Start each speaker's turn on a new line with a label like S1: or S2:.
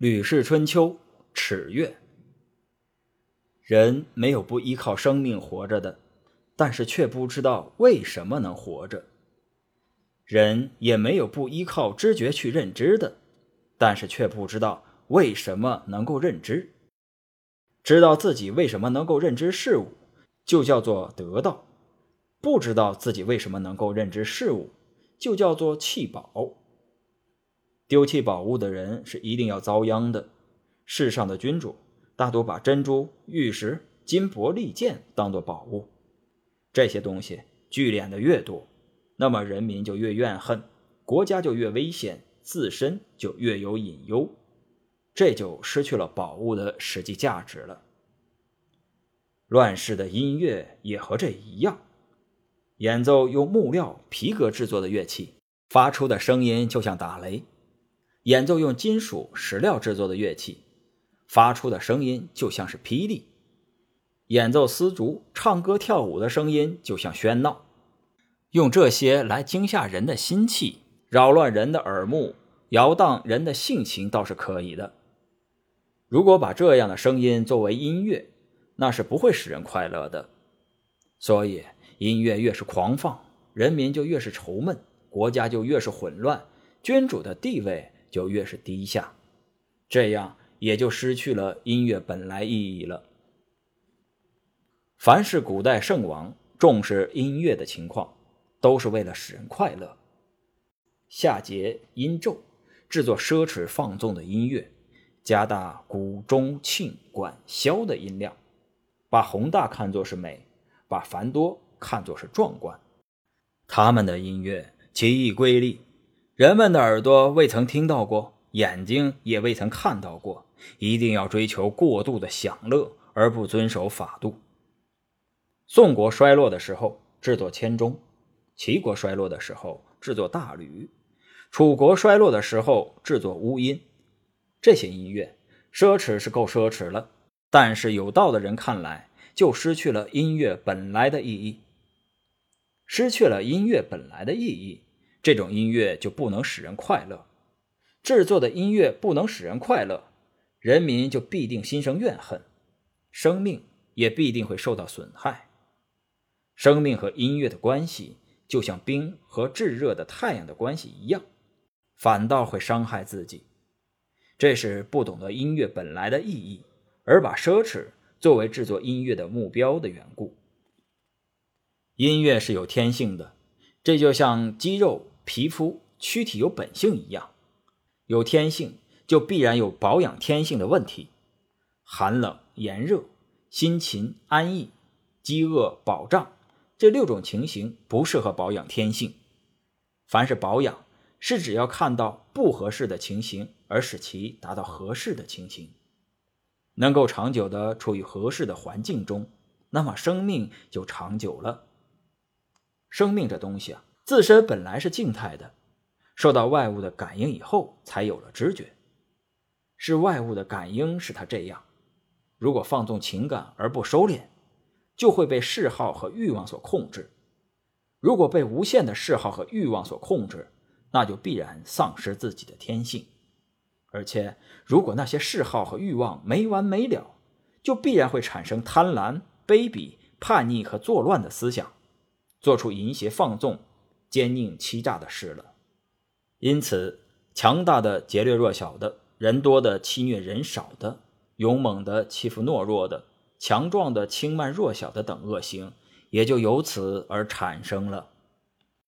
S1: 吕氏春秋·尺月。人没有不依靠生命活着的，但是却不知道为什么能活着；人也没有不依靠知觉去认知的，但是却不知道为什么能够认知。知道自己为什么能够认知事物，就叫做得到；不知道自己为什么能够认知事物，就叫做弃宝。丢弃宝物的人是一定要遭殃的。世上的君主大多把珍珠、玉石、金帛、利剑当作宝物，这些东西聚敛的越多，那么人民就越怨恨，国家就越危险，自身就越有隐忧，这就失去了宝物的实际价值了。乱世的音乐也和这一样，演奏用木料、皮革制作的乐器，发出的声音就像打雷。演奏用金属石料制作的乐器，发出的声音就像是霹雳；演奏丝竹、唱歌跳舞的声音就像喧闹。用这些来惊吓人的心气，扰乱人的耳目，摇荡人的性情，倒是可以的。如果把这样的声音作为音乐，那是不会使人快乐的。所以，音乐越是狂放，人民就越是愁闷，国家就越是混乱，君主的地位。就越是低下，这样也就失去了音乐本来意义了。凡是古代圣王重视音乐的情况，都是为了使人快乐。夏桀、殷纣制作奢侈放纵的音乐，加大鼓、中、庆、管、萧的音量，把宏大看作是美，把繁多看作是壮观。他们的音乐奇异瑰丽。人们的耳朵未曾听到过，眼睛也未曾看到过，一定要追求过度的享乐，而不遵守法度。宋国衰落的时候制作铅钟，齐国衰落的时候制作大吕，楚国衰落的时候制作乌音。这些音乐奢侈是够奢侈了，但是有道的人看来，就失去了音乐本来的意义，失去了音乐本来的意义。这种音乐就不能使人快乐，制作的音乐不能使人快乐，人民就必定心生怨恨，生命也必定会受到损害。生命和音乐的关系，就像冰和炙热的太阳的关系一样，反倒会伤害自己。这是不懂得音乐本来的意义，而把奢侈作为制作音乐的目标的缘故。音乐是有天性的。这就像肌肉、皮肤、躯体有本性一样，有天性就必然有保养天性的问题。寒冷、炎热、辛勤、安逸、饥饿、饱胀这六种情形不适合保养天性。凡是保养，是指要看到不合适的情形，而使其达到合适的情形，能够长久的处于合适的环境中，那么生命就长久了。生命这东西啊，自身本来是静态的，受到外物的感应以后，才有了知觉。是外物的感应使它这样。如果放纵情感而不收敛，就会被嗜好和欲望所控制。如果被无限的嗜好和欲望所控制，那就必然丧失自己的天性。而且，如果那些嗜好和欲望没完没了，就必然会产生贪婪、卑鄙、叛逆和作乱的思想。做出淫邪放纵、奸佞欺诈的事了，因此，强大的劫掠弱小的，人多的欺虐人少的，勇猛的欺负懦弱的，强壮的轻慢弱小的等恶行，也就由此而产生了。